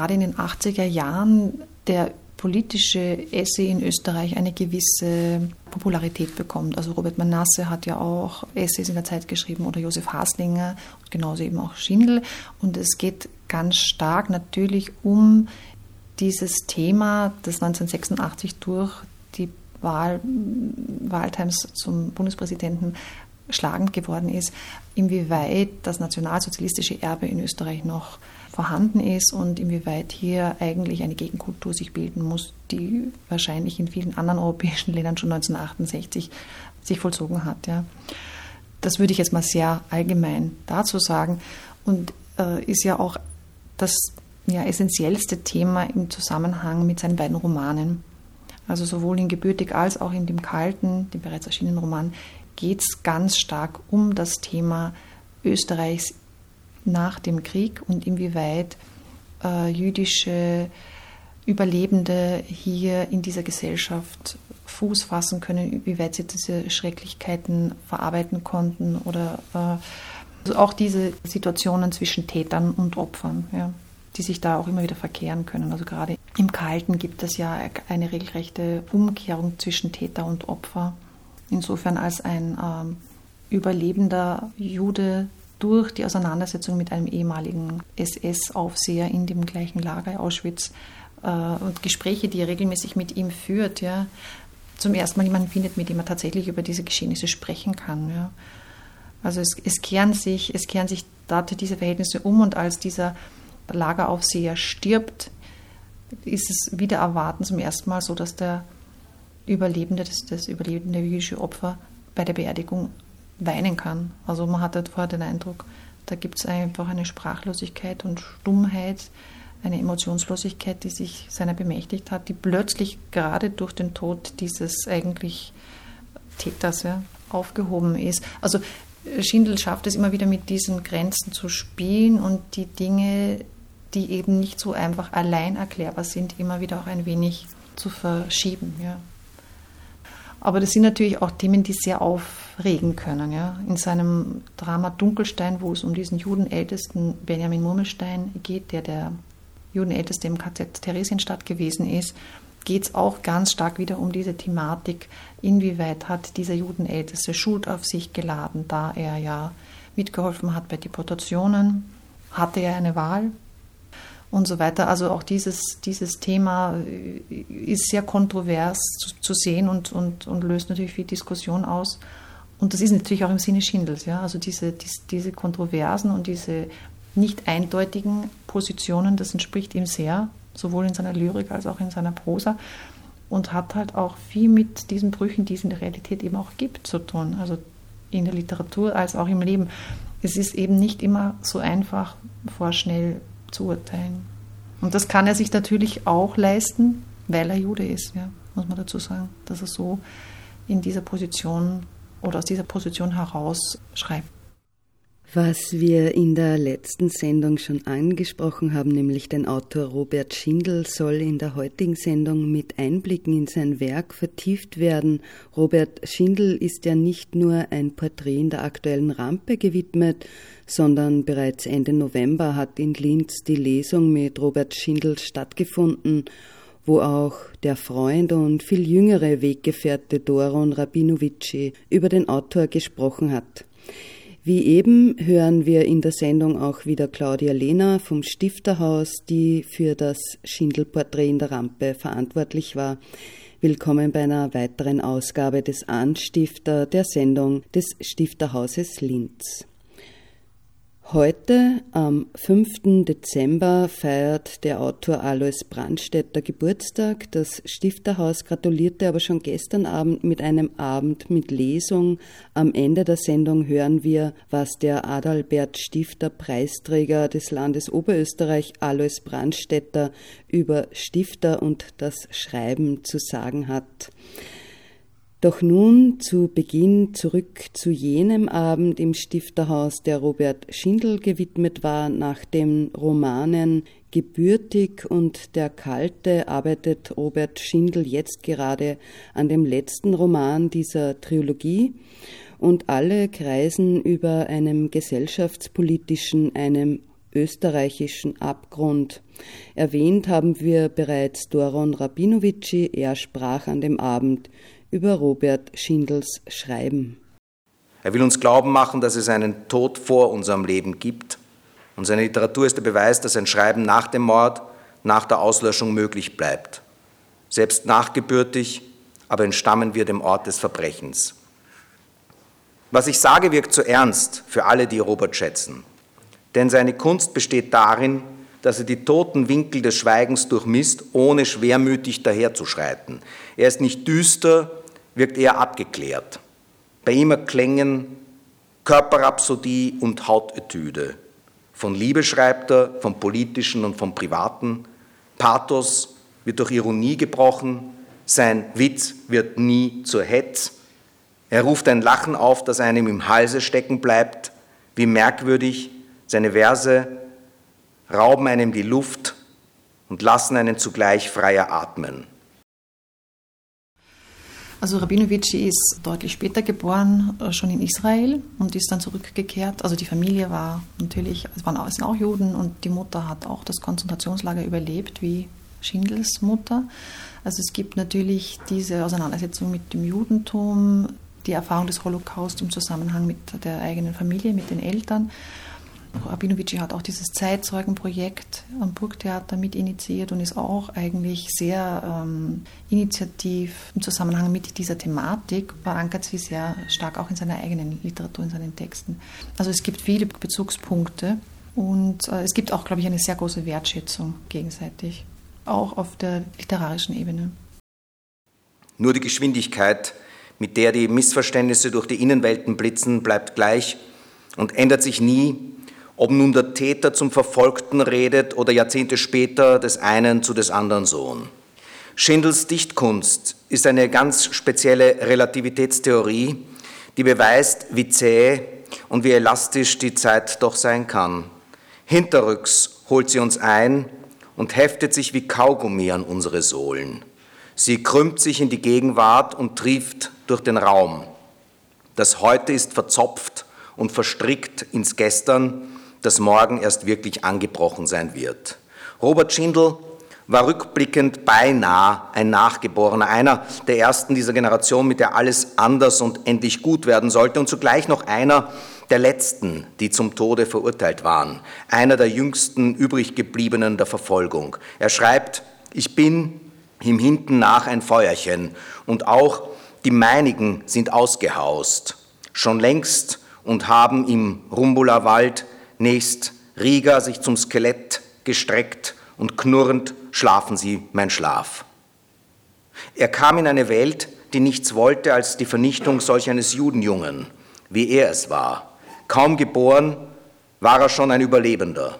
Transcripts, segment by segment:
Gerade in den 80er Jahren der politische Essay in Österreich eine gewisse Popularität bekommt. Also Robert Manasse hat ja auch Essays in der Zeit geschrieben oder Josef Haslinger und genauso eben auch Schindel. Und es geht ganz stark natürlich um dieses Thema, das 1986 durch die Wahl Wahltimes zum Bundespräsidenten schlagend geworden ist, inwieweit das nationalsozialistische Erbe in Österreich noch vorhanden ist und inwieweit hier eigentlich eine Gegenkultur sich bilden muss, die wahrscheinlich in vielen anderen europäischen Ländern schon 1968 sich vollzogen hat. Ja. Das würde ich jetzt mal sehr allgemein dazu sagen und äh, ist ja auch das ja, essentiellste Thema im Zusammenhang mit seinen beiden Romanen. Also sowohl in Gebürtig als auch in dem kalten, dem bereits erschienenen Roman, geht es ganz stark um das Thema Österreichs nach dem Krieg und inwieweit äh, jüdische Überlebende hier in dieser Gesellschaft Fuß fassen können, inwieweit sie diese Schrecklichkeiten verarbeiten konnten oder äh, also auch diese Situationen zwischen Tätern und Opfern, ja, die sich da auch immer wieder verkehren können. Also gerade im Kalten gibt es ja eine regelrechte Umkehrung zwischen Täter und Opfer. Insofern als ein ähm, überlebender Jude durch die Auseinandersetzung mit einem ehemaligen SS-Aufseher in dem gleichen Lager Auschwitz äh, und Gespräche, die er regelmäßig mit ihm führt, ja, zum ersten Mal jemanden findet, mit dem er tatsächlich über diese Geschehnisse sprechen kann. Ja. Also es, es, kehren sich, es kehren sich dort diese Verhältnisse um und als dieser Lageraufseher stirbt, ist es wieder erwarten zum ersten Mal so, dass der Überlebende, das, das überlebende jüdische Opfer bei der Beerdigung weinen kann. Also man hat halt vorher den Eindruck, da gibt es einfach eine Sprachlosigkeit und Stummheit, eine Emotionslosigkeit, die sich seiner bemächtigt hat, die plötzlich gerade durch den Tod dieses eigentlich Täters ja, aufgehoben ist. Also Schindel schafft es immer wieder mit diesen Grenzen zu spielen und die Dinge, die eben nicht so einfach allein erklärbar sind, immer wieder auch ein wenig zu verschieben. Ja. Aber das sind natürlich auch Themen, die sehr aufregen können. Ja. In seinem Drama Dunkelstein, wo es um diesen Judenältesten Benjamin Murmelstein geht, der der Judenälteste im KZ Theresienstadt gewesen ist, geht es auch ganz stark wieder um diese Thematik, inwieweit hat dieser Judenälteste Schuld auf sich geladen, da er ja mitgeholfen hat bei Deportationen. Hatte er eine Wahl? Und so weiter. Also auch dieses, dieses Thema äh, ist sehr kontrovers zu, zu sehen und, und, und löst natürlich viel Diskussion aus. Und das ist natürlich auch im Sinne Schindels, ja. Also diese, diese, diese Kontroversen und diese nicht eindeutigen Positionen, das entspricht ihm sehr, sowohl in seiner Lyrik als auch in seiner Prosa. Und hat halt auch viel mit diesen Brüchen, die es in der Realität eben auch gibt, zu tun. Also in der Literatur als auch im Leben. Es ist eben nicht immer so einfach, vorschnell zu urteilen. Und das kann er sich natürlich auch leisten, weil er Jude ist, ja, muss man dazu sagen, dass er so in dieser Position oder aus dieser Position heraus schreibt. Was wir in der letzten Sendung schon angesprochen haben, nämlich den Autor Robert Schindel, soll in der heutigen Sendung mit Einblicken in sein Werk vertieft werden. Robert Schindel ist ja nicht nur ein Porträt in der aktuellen Rampe gewidmet, sondern bereits Ende November hat in Linz die Lesung mit Robert Schindel stattgefunden, wo auch der Freund und viel jüngere Weggefährte Doron Rabinovici über den Autor gesprochen hat. Wie eben hören wir in der Sendung auch wieder Claudia Lehner vom Stifterhaus, die für das Schindelporträt in der Rampe verantwortlich war. Willkommen bei einer weiteren Ausgabe des Anstifter der Sendung des Stifterhauses Linz. Heute, am 5. Dezember, feiert der Autor Alois Brandstätter Geburtstag. Das Stifterhaus gratulierte aber schon gestern Abend mit einem Abend mit Lesung. Am Ende der Sendung hören wir, was der Adalbert Stifter Preisträger des Landes Oberösterreich Alois Brandstätter über Stifter und das Schreiben zu sagen hat. Doch nun zu Beginn zurück zu jenem Abend im Stifterhaus, der Robert Schindel gewidmet war, nach den Romanen Gebürtig und Der Kalte arbeitet Robert Schindel jetzt gerade an dem letzten Roman dieser Trilogie und alle kreisen über einem gesellschaftspolitischen, einem österreichischen Abgrund. Erwähnt haben wir bereits Doron Rabinovici, er sprach an dem Abend über Robert Schindels Schreiben. Er will uns glauben machen, dass es einen Tod vor unserem Leben gibt. Und seine Literatur ist der Beweis, dass ein Schreiben nach dem Mord, nach der Auslöschung möglich bleibt. Selbst nachgebürtig, aber entstammen wir dem Ort des Verbrechens. Was ich sage, wirkt zu ernst für alle, die Robert schätzen. Denn seine Kunst besteht darin, dass er die toten Winkel des Schweigens durchmisst, ohne schwermütig daherzuschreiten. Er ist nicht düster, wirkt eher abgeklärt. Bei ihm erklängen Körperrhapsodie und Hautetüde. Von Liebe schreibt er, vom Politischen und vom Privaten. Pathos wird durch Ironie gebrochen, sein Witz wird nie zur Hetz. Er ruft ein Lachen auf, das einem im Halse stecken bleibt. Wie merkwürdig, seine Verse rauben einem die Luft und lassen einen zugleich freier atmen. Also Rabinovici ist deutlich später geboren, äh, schon in Israel und ist dann zurückgekehrt. Also die Familie war natürlich, es waren es sind auch Juden und die Mutter hat auch das Konzentrationslager überlebt, wie Schindels Mutter. Also es gibt natürlich diese Auseinandersetzung mit dem Judentum, die Erfahrung des Holocaust im Zusammenhang mit der eigenen Familie, mit den Eltern. Rabinovici hat auch dieses Zeitzeugenprojekt am Burgtheater mit initiiert und ist auch eigentlich sehr ähm, initiativ im Zusammenhang mit dieser Thematik, verankert sie sehr stark auch in seiner eigenen Literatur, in seinen Texten. Also es gibt viele Bezugspunkte und äh, es gibt auch, glaube ich, eine sehr große Wertschätzung gegenseitig, auch auf der literarischen Ebene. Nur die Geschwindigkeit, mit der die Missverständnisse durch die Innenwelten blitzen, bleibt gleich und ändert sich nie, ob nun der Täter zum Verfolgten redet oder Jahrzehnte später des einen zu des anderen Sohn. Schindels Dichtkunst ist eine ganz spezielle Relativitätstheorie, die beweist, wie zäh und wie elastisch die Zeit doch sein kann. Hinterrücks holt sie uns ein und heftet sich wie Kaugummi an unsere Sohlen. Sie krümmt sich in die Gegenwart und trieft durch den Raum. Das Heute ist verzopft und verstrickt ins Gestern das morgen erst wirklich angebrochen sein wird. Robert Schindel war rückblickend beinahe ein Nachgeborener, einer der ersten dieser Generation, mit der alles anders und endlich gut werden sollte und zugleich noch einer der letzten, die zum Tode verurteilt waren, einer der jüngsten übrig gebliebenen der Verfolgung. Er schreibt, ich bin ihm hinten nach ein Feuerchen und auch die meinigen sind ausgehaust, schon längst und haben im Rumbuler Wald Nächst Riga sich zum Skelett gestreckt und knurrend schlafen sie mein Schlaf. Er kam in eine Welt, die nichts wollte als die Vernichtung solch eines Judenjungen, wie er es war. Kaum geboren war er schon ein Überlebender.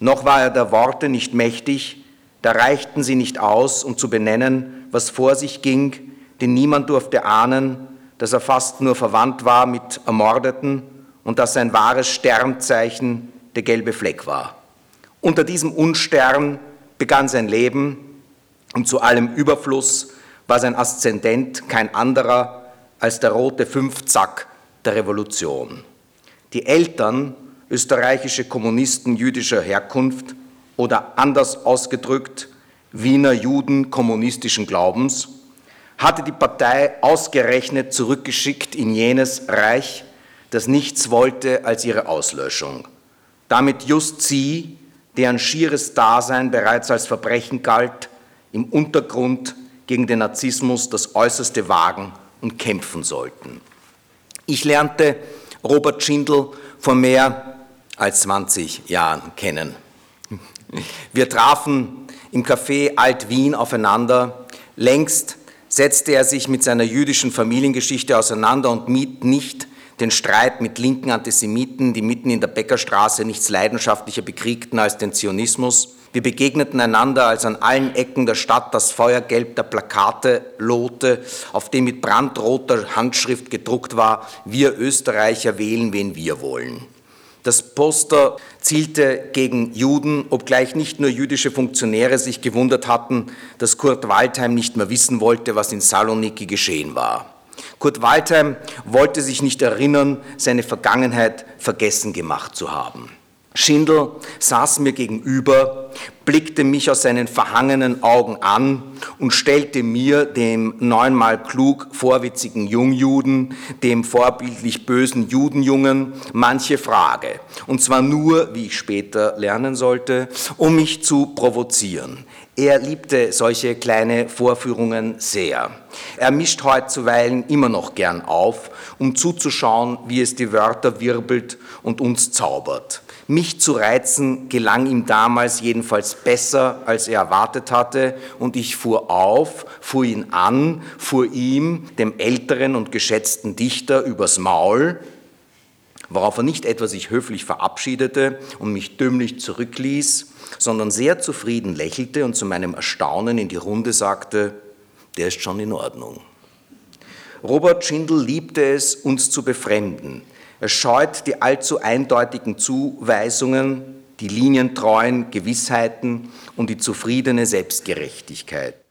Noch war er der Worte nicht mächtig, da reichten sie nicht aus, um zu benennen, was vor sich ging, denn niemand durfte ahnen, dass er fast nur verwandt war mit Ermordeten und dass sein wahres Sternzeichen der gelbe Fleck war. Unter diesem Unstern begann sein Leben und zu allem Überfluss war sein Aszendent kein anderer als der rote Fünfzack der Revolution. Die Eltern, österreichische Kommunisten jüdischer Herkunft oder anders ausgedrückt Wiener Juden kommunistischen Glaubens, hatte die Partei ausgerechnet zurückgeschickt in jenes Reich, das nichts wollte als ihre Auslöschung. Damit just sie, deren schieres Dasein bereits als Verbrechen galt, im Untergrund gegen den Narzissmus das Äußerste wagen und kämpfen sollten. Ich lernte Robert Schindel vor mehr als 20 Jahren kennen. Wir trafen im Café Alt-Wien aufeinander. Längst setzte er sich mit seiner jüdischen Familiengeschichte auseinander und mied nicht den Streit mit linken Antisemiten, die mitten in der Bäckerstraße nichts leidenschaftlicher bekriegten als den Zionismus. Wir begegneten einander, als an allen Ecken der Stadt das Feuergelb der Plakate lohte, auf dem mit brandroter Handschrift gedruckt war, wir Österreicher wählen, wen wir wollen. Das Poster zielte gegen Juden, obgleich nicht nur jüdische Funktionäre sich gewundert hatten, dass Kurt Waldheim nicht mehr wissen wollte, was in Saloniki geschehen war. Kurt Waldheim wollte sich nicht erinnern, seine Vergangenheit vergessen gemacht zu haben. Schindel saß mir gegenüber, blickte mich aus seinen verhangenen Augen an und stellte mir, dem neunmal klug vorwitzigen Jungjuden, dem vorbildlich bösen Judenjungen, manche Frage. Und zwar nur, wie ich später lernen sollte, um mich zu provozieren. Er liebte solche kleine Vorführungen sehr. Er mischt heute zuweilen immer noch gern auf, um zuzuschauen, wie es die Wörter wirbelt und uns zaubert. Mich zu reizen gelang ihm damals jedenfalls besser, als er erwartet hatte, und ich fuhr auf, fuhr ihn an, fuhr ihm, dem älteren und geschätzten Dichter, übers Maul, worauf er nicht etwa sich höflich verabschiedete und mich dümmlich zurückließ, sondern sehr zufrieden lächelte und zu meinem Erstaunen in die Runde sagte, der ist schon in Ordnung. Robert Schindel liebte es, uns zu befremden. Er scheut die allzu eindeutigen Zuweisungen, die linientreuen Gewissheiten und die zufriedene Selbstgerechtigkeit.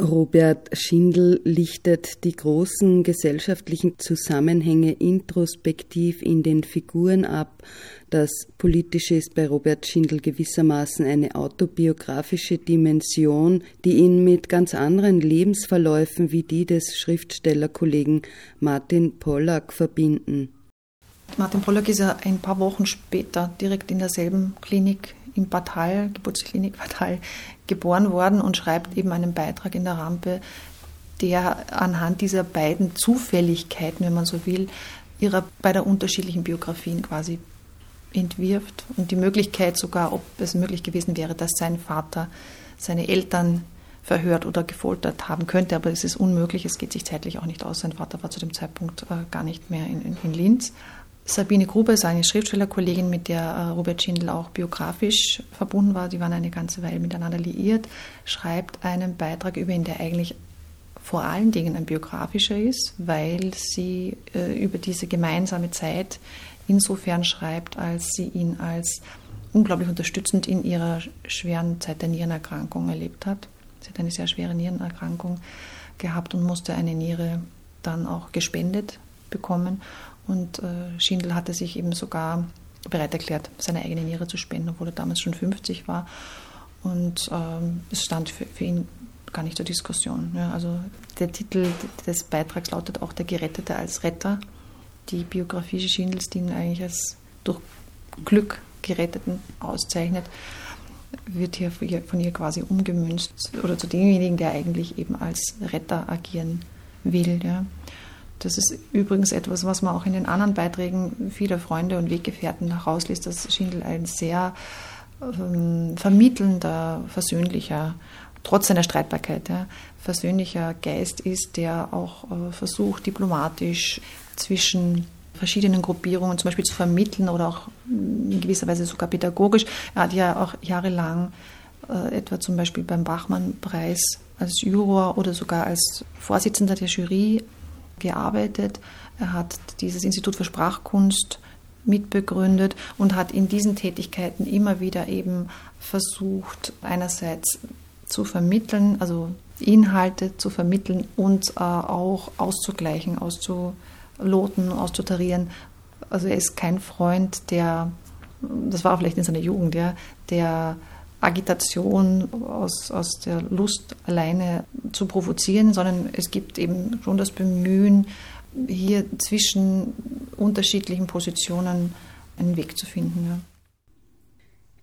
Robert Schindel lichtet die großen gesellschaftlichen Zusammenhänge introspektiv in den Figuren ab. Das Politische ist bei Robert Schindel gewissermaßen eine autobiografische Dimension, die ihn mit ganz anderen Lebensverläufen wie die des Schriftstellerkollegen Martin Pollack verbinden. Martin Pollack ist ja ein paar Wochen später direkt in derselben Klinik in Bad Hall, Geburtsklinik Bad Hall, geboren worden und schreibt eben einen Beitrag in der Rampe, der anhand dieser beiden Zufälligkeiten, wenn man so will, ihrer beider unterschiedlichen Biografien quasi entwirft und die Möglichkeit sogar, ob es möglich gewesen wäre, dass sein Vater seine Eltern verhört oder gefoltert haben könnte, aber es ist unmöglich, es geht sich zeitlich auch nicht aus. Sein Vater war zu dem Zeitpunkt äh, gar nicht mehr in, in Linz. Sabine Gruber ist eine Schriftstellerkollegin, mit der äh, Robert Schindel auch biografisch verbunden war. Die waren eine ganze Weile miteinander liiert, schreibt einen Beitrag über ihn, der eigentlich vor allen Dingen ein biografischer ist, weil sie äh, über diese gemeinsame Zeit insofern schreibt, als sie ihn als unglaublich unterstützend in ihrer schweren Zeit der Nierenerkrankung erlebt hat. Sie hat eine sehr schwere Nierenerkrankung gehabt und musste eine Niere dann auch gespendet bekommen. Und äh, Schindel hatte sich eben sogar bereit erklärt, seine eigene Niere zu spenden, obwohl er damals schon 50 war. Und ähm, es stand für, ihn gar nicht zur Diskussion. Also der Titel des Beitrags lautet auch Der Gerettete als Retter. Die Biografie Schindels, die ihn eigentlich als durch Glück Geretteten auszeichnet, wird hier von ihr quasi umgemünzt oder zu demjenigen, der eigentlich eben als Retter agieren will. Ja. Das ist übrigens etwas, was man auch in den anderen Beiträgen vieler Freunde und Weggefährten herausliest, dass Schindel ein sehr ähm, vermittelnder, versöhnlicher, trotz seiner Streitbarkeit, ja, versöhnlicher Geist ist, der auch äh, versucht, diplomatisch zwischen verschiedenen Gruppierungen zum Beispiel zu vermitteln oder auch in gewisser Weise sogar pädagogisch. Er hat ja auch jahrelang äh, etwa zum Beispiel beim Bachmann-Preis als Juror oder sogar als Vorsitzender der Jury gearbeitet. Er hat dieses Institut für Sprachkunst mitbegründet und hat in diesen Tätigkeiten immer wieder eben versucht, einerseits zu vermitteln, also Inhalte zu vermitteln und äh, auch auszugleichen, auszuloten, auszutarieren. Also er ist kein Freund, der, das war vielleicht in seiner Jugend, ja, der Agitation aus, aus der Lust alleine zu provozieren, sondern es gibt eben schon das Bemühen, hier zwischen unterschiedlichen Positionen einen Weg zu finden. Ja.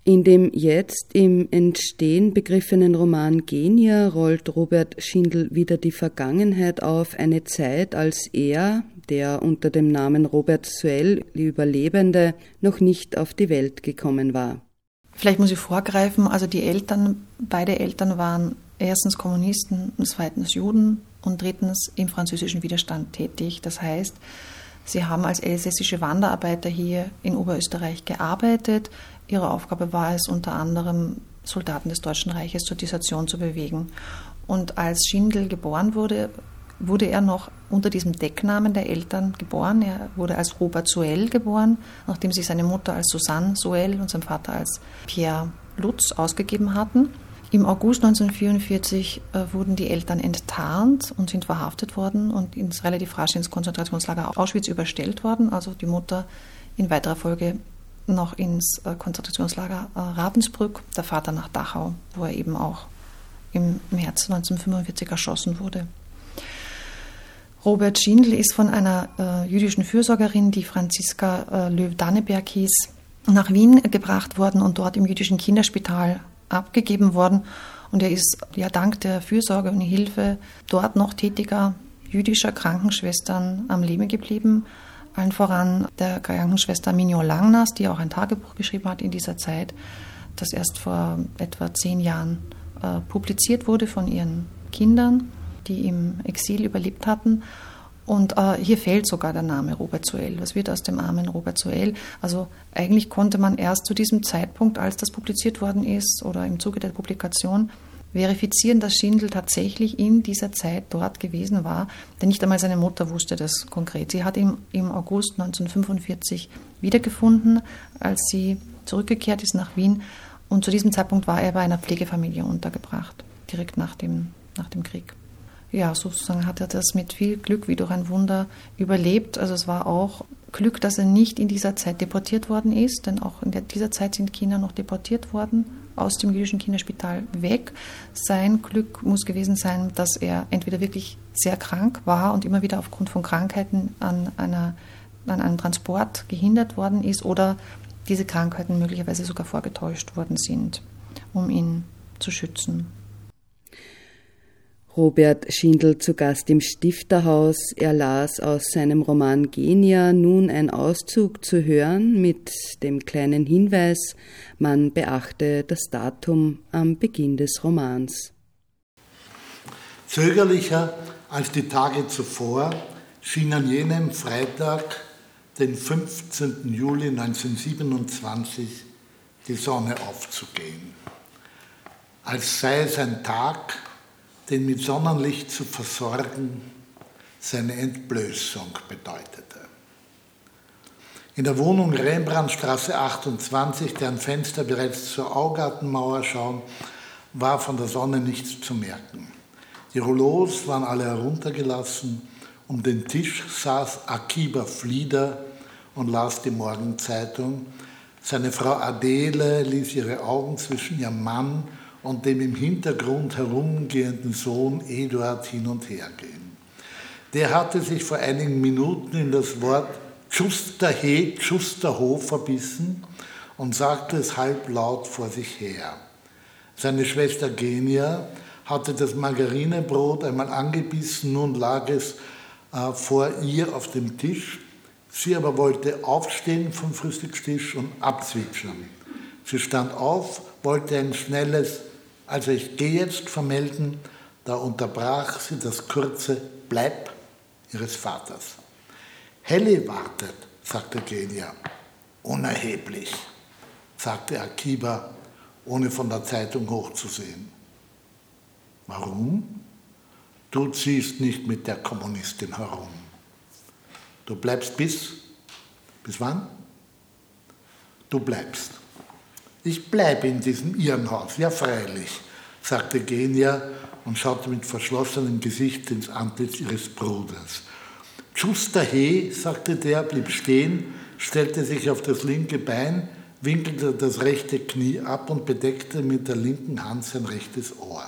In dem jetzt im Entstehen begriffenen Roman Genia rollt Robert Schindel wieder die Vergangenheit auf, eine Zeit, als er, der unter dem Namen Robert Suell, die Überlebende, noch nicht auf die Welt gekommen war. Vielleicht muss ich vorgreifen, also die Eltern, beide Eltern waren erstens Kommunisten und zweitens Juden und drittens im französischen Widerstand tätig. Das heißt, sie haben als elsässische Wanderarbeiter hier in Oberösterreich gearbeitet. Ihre Aufgabe war es unter anderem, Soldaten des Deutschen Reiches zur Dissertation zu bewegen. Und als Schindel geboren wurde, wurde er noch unter diesem Decknamen der Eltern geboren. Er wurde als Robert Suell geboren, nachdem sich seine Mutter als Susanne Suell und sein Vater als Pierre Lutz ausgegeben hatten. Im August 1944 äh, wurden die Eltern enttarnt und sind verhaftet worden und ins relativ rasch ins Konzentrationslager Auschwitz überstellt worden. Also die Mutter in weiterer Folge noch ins äh, Konzentrationslager äh, Ravensbrück, der Vater nach Dachau, wo er eben auch im März 1945 erschossen wurde. Robert Schindl ist von einer äh, jüdischen Fürsorgerin, die Franziska äh, Löw-Danneberg hieß, nach Wien gebracht worden und dort im jüdischen Kinderspital abgegeben worden. Und er ist ja dank der Fürsorge und Hilfe dort noch tätiger jüdischer Krankenschwestern am Leben geblieben. Allen voran der Krankenschwester Mignon Langnas, die auch ein Tagebuch geschrieben hat in dieser Zeit, das erst vor etwa zehn Jahren äh, publiziert wurde von ihren Kindern die im Exil überlebt hatten. Und äh, hier fehlt sogar der Name Robert Suell. Was wird aus dem armen Robert Suell? Also eigentlich konnte man erst zu diesem Zeitpunkt, als das publiziert worden ist oder im Zuge der Publikation, verifizieren, dass Schindel tatsächlich in dieser Zeit dort gewesen war. Denn nicht einmal seine Mutter wusste das konkret. Sie hat ihn im August 1945 wiedergefunden, als sie zurückgekehrt ist nach Wien. Und zu diesem Zeitpunkt war er bei einer Pflegefamilie untergebracht, direkt nach dem, nach dem Krieg ja, sozusagen hat er das mit viel Glück wie durch ein Wunder überlebt. Also es war auch Glück, dass er nicht in dieser Zeit deportiert worden ist, denn auch in dieser Zeit sind Kinder noch deportiert worden aus dem jüdischen Kinderspital weg. Sein Glück muss gewesen sein, dass er entweder wirklich sehr krank war und immer wieder aufgrund von Krankheiten an, einer, an einem Transport gehindert worden ist oder diese Krankheiten möglicherweise sogar vorgetäuscht worden sind, um ihn zu schützen. Robert Schindel zu Gast im Stifterhaus. Er las aus seinem Roman Genia nun ein Auszug zu hören mit dem kleinen Hinweis, man beachte das Datum am Beginn des Romans. Zögerlicher als die Tage zuvor schien an jenem Freitag, den 15. Juli 1927, die Sonne aufzugehen. Als sei es ein Tag, den mit Sonnenlicht zu versorgen, seine Entblößung bedeutete. In der Wohnung Rembrandtstraße 28, deren Fenster bereits zur Augartenmauer schauen, war von der Sonne nichts zu merken. Die Rouleaus waren alle heruntergelassen. Um den Tisch saß Akiba Flieder und las die Morgenzeitung. Seine Frau Adele ließ ihre Augen zwischen ihrem Mann und dem im Hintergrund herumgehenden Sohn Eduard hin und her gehen. Der hatte sich vor einigen Minuten in das Wort Schusterhe, Schusterho verbissen und sagte es halblaut vor sich her. Seine Schwester Genia hatte das Margarinebrot einmal angebissen, nun lag es äh, vor ihr auf dem Tisch. Sie aber wollte aufstehen vom Frühstückstisch und abzwitschern. Sie stand auf, wollte ein schnelles also ich gehe jetzt vermelden, da unterbrach sie das kurze Bleib ihres Vaters. Helle wartet, sagte Genia. Unerheblich, sagte Akiba, ohne von der Zeitung hochzusehen. Warum? Du ziehst nicht mit der Kommunistin herum. Du bleibst bis, bis wann? Du bleibst. Ich bleibe in diesem Irrenhaus, ja freilich, sagte Genia und schaute mit verschlossenem Gesicht ins Antlitz ihres Bruders. Schuster he, sagte der, blieb stehen, stellte sich auf das linke Bein, winkelte das rechte Knie ab und bedeckte mit der linken Hand sein rechtes Ohr.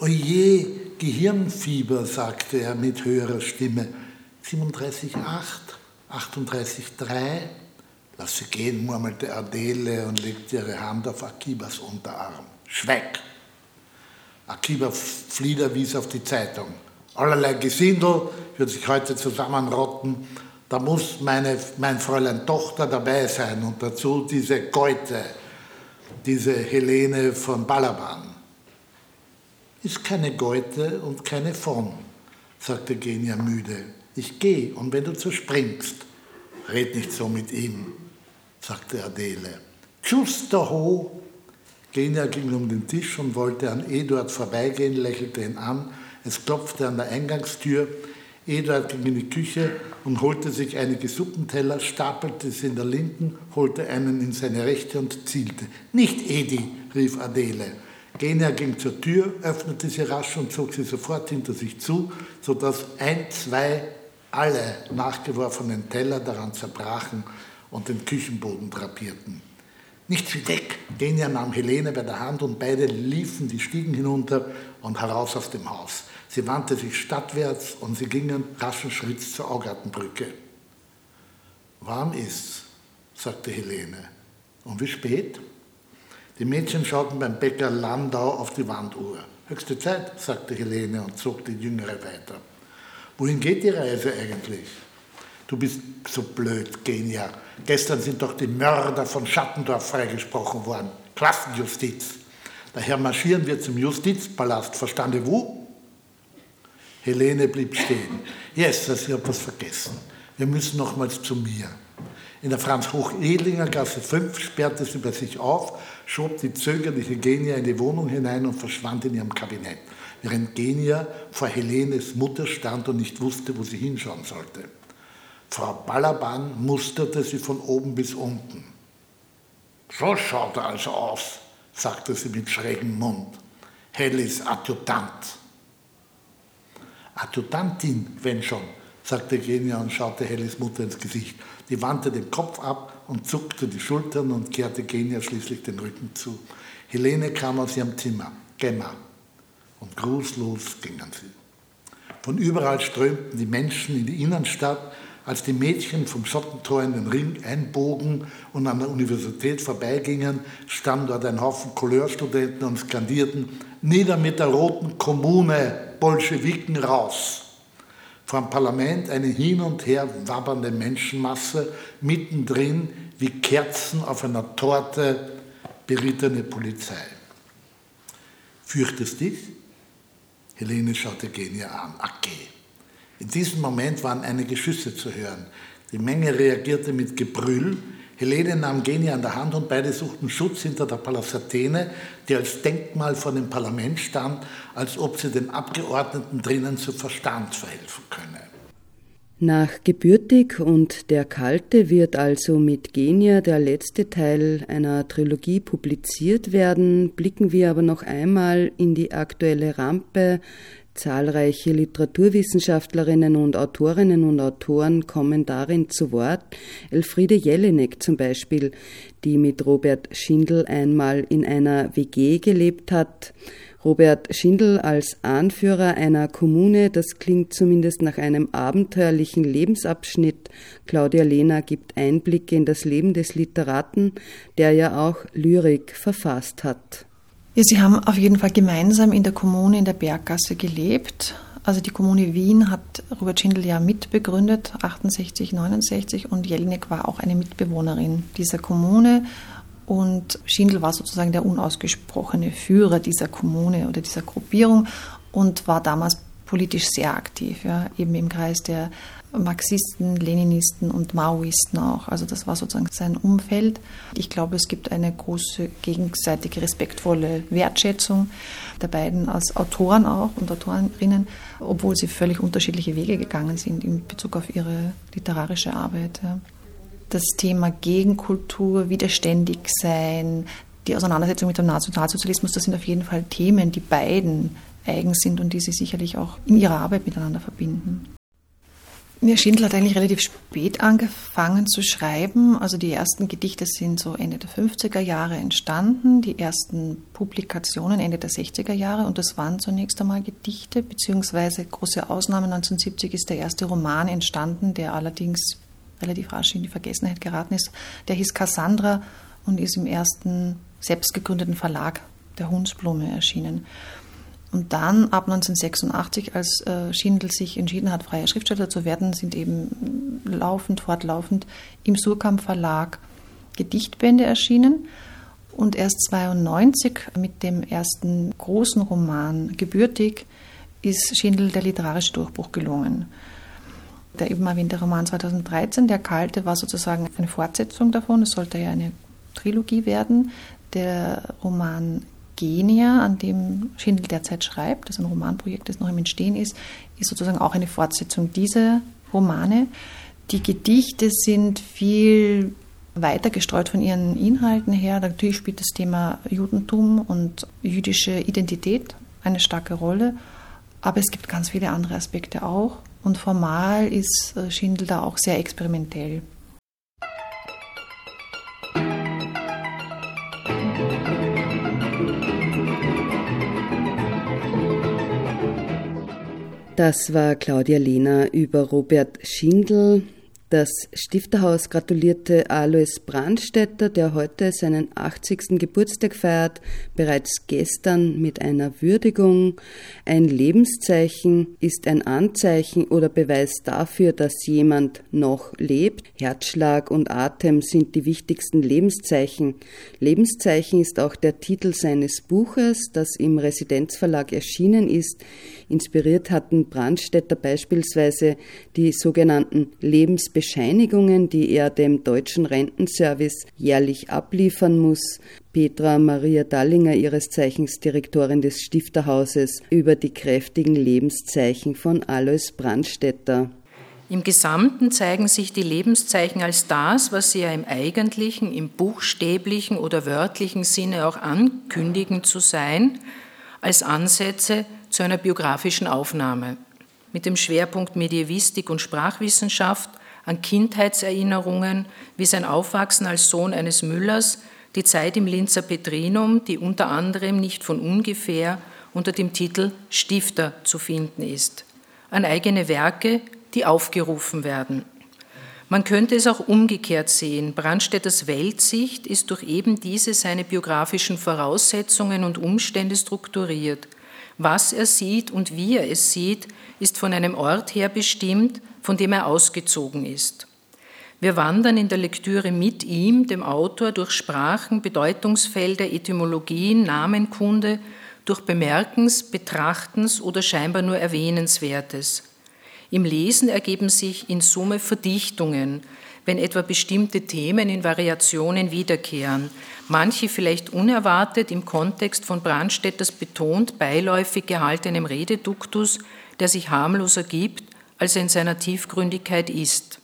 Oje, Gehirnfieber, sagte er mit höherer Stimme. 37,8. 38,3. Lass sie gehen, murmelte Adele und legte ihre Hand auf Akibas Unterarm. Schweig! Akiba Flieder wies auf die Zeitung. Allerlei Gesindel wird sich heute zusammenrotten. Da muss meine, mein Fräulein Tochter dabei sein und dazu diese Geute, diese Helene von Balaban. Ist keine Geute und keine von, sagte Genia müde. Ich gehe und wenn du zerspringst, red nicht so mit ihm, sagte Adele. Ho, Genia ging um den Tisch und wollte an Eduard vorbeigehen, lächelte ihn an. Es klopfte an der Eingangstür. Eduard ging in die Küche und holte sich einige Suppenteller, stapelte sie in der linken, holte einen in seine rechte und zielte. Nicht Edi, rief Adele. Genia ging zur Tür, öffnete sie rasch und zog sie sofort hinter sich zu, sodass ein, zwei, alle nachgeworfenen Teller daran zerbrachen und den Küchenboden drapierten. Nichts wie weg. Genia nahm Helene bei der Hand und beide liefen die Stiegen hinunter und heraus aus dem Haus. Sie wandte sich stadtwärts und sie gingen raschen Schritts zur Augartenbrücke. Warm ist's, sagte Helene. Und wie spät? Die Mädchen schauten beim Bäcker Landau auf die Wanduhr. Höchste Zeit, sagte Helene und zog die Jüngere weiter. Wohin geht die Reise eigentlich? Du bist so blöd, Genia. Gestern sind doch die Mörder von Schattendorf freigesprochen worden. Klassenjustiz. Daher marschieren wir zum Justizpalast. Verstandez-vous? Helene blieb stehen. Yes, ich habe was vergessen. Wir müssen nochmals zu mir. In der Franz-Hoch-Edlinger Gasse 5 sperrte sie bei sich auf, schob die zögerliche Genia in die Wohnung hinein und verschwand in ihrem Kabinett, während Genia vor Helenes Mutter stand und nicht wusste, wo sie hinschauen sollte. Frau Balaban musterte sie von oben bis unten. So schaut er also aus, sagte sie mit schrägem Mund. Hellis Adjutant. Adjutantin, wenn schon, sagte Genia und schaute Hellis Mutter ins Gesicht. Die wandte den Kopf ab und zuckte die Schultern und kehrte Genia schließlich den Rücken zu. Helene kam aus ihrem Zimmer, Gemma, und grußlos gingen sie. Von überall strömten die Menschen in die Innenstadt, als die Mädchen vom Schottentor in den Ring einbogen und an der Universität vorbeigingen, stand dort ein Haufen Couleurstudenten und skandierten, nieder mit der roten Kommune, Bolschewiken raus. Vor dem Parlament eine hin und her wabbernde Menschenmasse, mittendrin wie Kerzen auf einer Torte berittene Polizei. Fürchtest dich? Helene schaute Genia an. Okay. In diesem Moment waren einige Schüsse zu hören. Die Menge reagierte mit Gebrüll. Helene nahm Genia an der Hand und beide suchten Schutz hinter der Pallas Athene, die als Denkmal vor dem Parlament stand, als ob sie den Abgeordneten drinnen zu Verstand verhelfen könne. Nach Gebürtig und Der Kalte wird also mit Genia der letzte Teil einer Trilogie publiziert werden. Blicken wir aber noch einmal in die aktuelle Rampe Zahlreiche Literaturwissenschaftlerinnen und Autorinnen und Autoren kommen darin zu Wort. Elfriede Jelinek zum Beispiel, die mit Robert Schindel einmal in einer WG gelebt hat. Robert Schindel als Anführer einer Kommune, das klingt zumindest nach einem abenteuerlichen Lebensabschnitt. Claudia Lehner gibt Einblicke in das Leben des Literaten, der ja auch Lyrik verfasst hat. Ja, Sie haben auf jeden Fall gemeinsam in der Kommune in der Berggasse gelebt. Also die Kommune Wien hat Robert Schindel ja mitbegründet, 68, 69 und Jelinek war auch eine Mitbewohnerin dieser Kommune und Schindel war sozusagen der unausgesprochene Führer dieser Kommune oder dieser Gruppierung und war damals politisch sehr aktiv, ja, eben im Kreis der Marxisten, Leninisten und Maoisten auch. Also das war sozusagen sein Umfeld. Ich glaube, es gibt eine große gegenseitige respektvolle Wertschätzung der beiden als Autoren auch und Autorinnen, obwohl sie völlig unterschiedliche Wege gegangen sind in Bezug auf ihre literarische Arbeit. Das Thema Gegenkultur, widerständig sein, die Auseinandersetzung mit dem Nationalsozialismus, das sind auf jeden Fall Themen, die beiden eigen sind und die sie sicherlich auch in ihrer Arbeit miteinander verbinden. Mir Schindler hat eigentlich relativ spät angefangen zu schreiben. Also die ersten Gedichte sind so Ende der 50er Jahre entstanden, die ersten Publikationen Ende der 60er Jahre und das waren zunächst einmal Gedichte, beziehungsweise große Ausnahme 1970 ist der erste Roman entstanden, der allerdings relativ rasch in die Vergessenheit geraten ist. Der hieß Cassandra und ist im ersten selbst gegründeten Verlag der Hundsblume erschienen. Und dann ab 1986, als äh, Schindel sich entschieden hat, freier Schriftsteller zu werden, sind eben laufend, fortlaufend im Surkamp Verlag Gedichtbände erschienen. Und erst 92 mit dem ersten großen Roman Gebürtig ist Schindel der literarische Durchbruch gelungen. Der eben erwähnte Roman 2013, Der Kalte, war sozusagen eine Fortsetzung davon. Es sollte ja eine Trilogie werden. Der Roman Genia, an dem Schindel derzeit schreibt, das ist ein Romanprojekt, das noch im Entstehen ist, ist sozusagen auch eine Fortsetzung dieser Romane. Die Gedichte sind viel weiter gestreut von ihren Inhalten her. Natürlich spielt das Thema Judentum und jüdische Identität eine starke Rolle, aber es gibt ganz viele andere Aspekte auch. Und formal ist äh, Schindel da auch sehr experimentell. Das war Claudia Lehner über Robert Schindel, das Stifterhaus gratulierte Alois Brandstätter, der heute seinen 80. Geburtstag feiert, bereits gestern mit einer Würdigung. Ein Lebenszeichen ist ein Anzeichen oder Beweis dafür, dass jemand noch lebt. Herzschlag und Atem sind die wichtigsten Lebenszeichen. Lebenszeichen ist auch der Titel seines Buches, das im Residenzverlag erschienen ist. Inspiriert hatten Brandstätter beispielsweise die sogenannten Lebensbescheinigungen, die er dem deutschen Rentenservice jährlich abliefern muss. Petra Maria Dallinger, ihres Zeichens Direktorin des Stifterhauses, über die kräftigen Lebenszeichen von Alois Brandstätter. Im Gesamten zeigen sich die Lebenszeichen als das, was sie ja im eigentlichen, im buchstäblichen oder wörtlichen Sinne auch ankündigen zu sein, als Ansätze zu einer biografischen Aufnahme mit dem Schwerpunkt Medievistik und Sprachwissenschaft an Kindheitserinnerungen wie sein Aufwachsen als Sohn eines Müllers, die Zeit im Linzer Petrinum, die unter anderem nicht von ungefähr unter dem Titel Stifter zu finden ist, an eigene Werke, die aufgerufen werden. Man könnte es auch umgekehrt sehen. Brandstätters Weltsicht ist durch eben diese seine biografischen Voraussetzungen und Umstände strukturiert. Was er sieht und wie er es sieht, ist von einem Ort her bestimmt, von dem er ausgezogen ist. Wir wandern in der Lektüre mit ihm, dem Autor, durch Sprachen, Bedeutungsfelder, Etymologien, Namenkunde, durch Bemerkens, Betrachtens oder scheinbar nur Erwähnenswertes. Im Lesen ergeben sich in Summe Verdichtungen, wenn etwa bestimmte Themen in Variationen wiederkehren, manche vielleicht unerwartet im Kontext von Brandstätters betont beiläufig gehaltenem Rededuktus, der sich harmloser gibt, als er in seiner Tiefgründigkeit ist.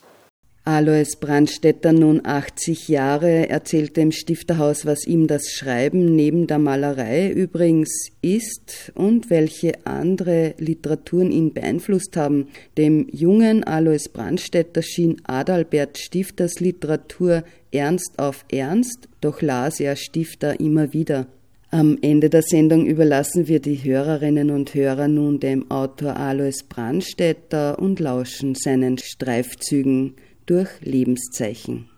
Alois Brandstätter, nun 80 Jahre, erzählte im Stifterhaus, was ihm das Schreiben neben der Malerei übrigens ist und welche andere Literaturen ihn beeinflusst haben. Dem jungen Alois Brandstätter schien Adalbert Stifters Literatur ernst auf ernst, doch las er Stifter immer wieder. Am Ende der Sendung überlassen wir die Hörerinnen und Hörer nun dem Autor Alois Brandstätter und lauschen seinen Streifzügen durch Lebenszeichen.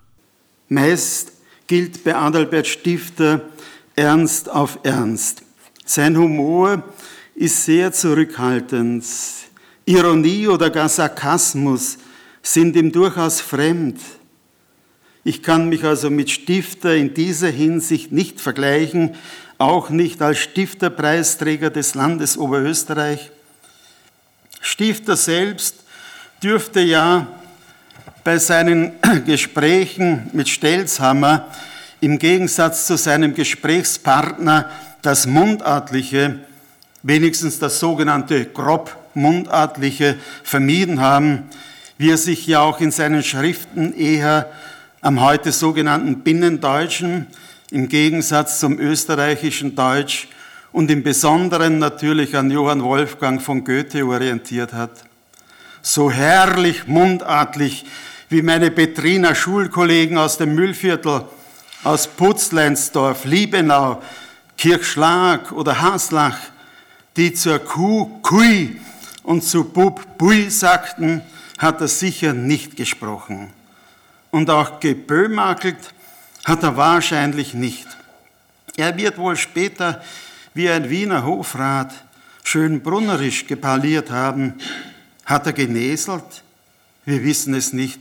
Meist gilt bei Adalbert Stifter Ernst auf Ernst. Sein Humor ist sehr zurückhaltend. Ironie oder gar Sarkasmus sind ihm durchaus fremd. Ich kann mich also mit Stifter in dieser Hinsicht nicht vergleichen, auch nicht als Stifterpreisträger des Landes Oberösterreich. Stifter selbst dürfte ja bei seinen Gesprächen mit Stelzhammer im Gegensatz zu seinem Gesprächspartner das Mundartliche, wenigstens das sogenannte grob Mundartliche vermieden haben, wie er sich ja auch in seinen Schriften eher am heute sogenannten Binnendeutschen im Gegensatz zum österreichischen Deutsch und im Besonderen natürlich an Johann Wolfgang von Goethe orientiert hat. So herrlich mundartlich wie meine Betriner Schulkollegen aus dem Müllviertel, aus Putzleinsdorf, Liebenau, Kirchschlag oder Haslach, die zur Kuh Kui und zu Bub Bui sagten, hat er sicher nicht gesprochen. Und auch geböhmakelt hat er wahrscheinlich nicht. Er wird wohl später wie ein Wiener Hofrat schön brunnerisch geparliert haben. Hat er geneselt? Wir wissen es nicht.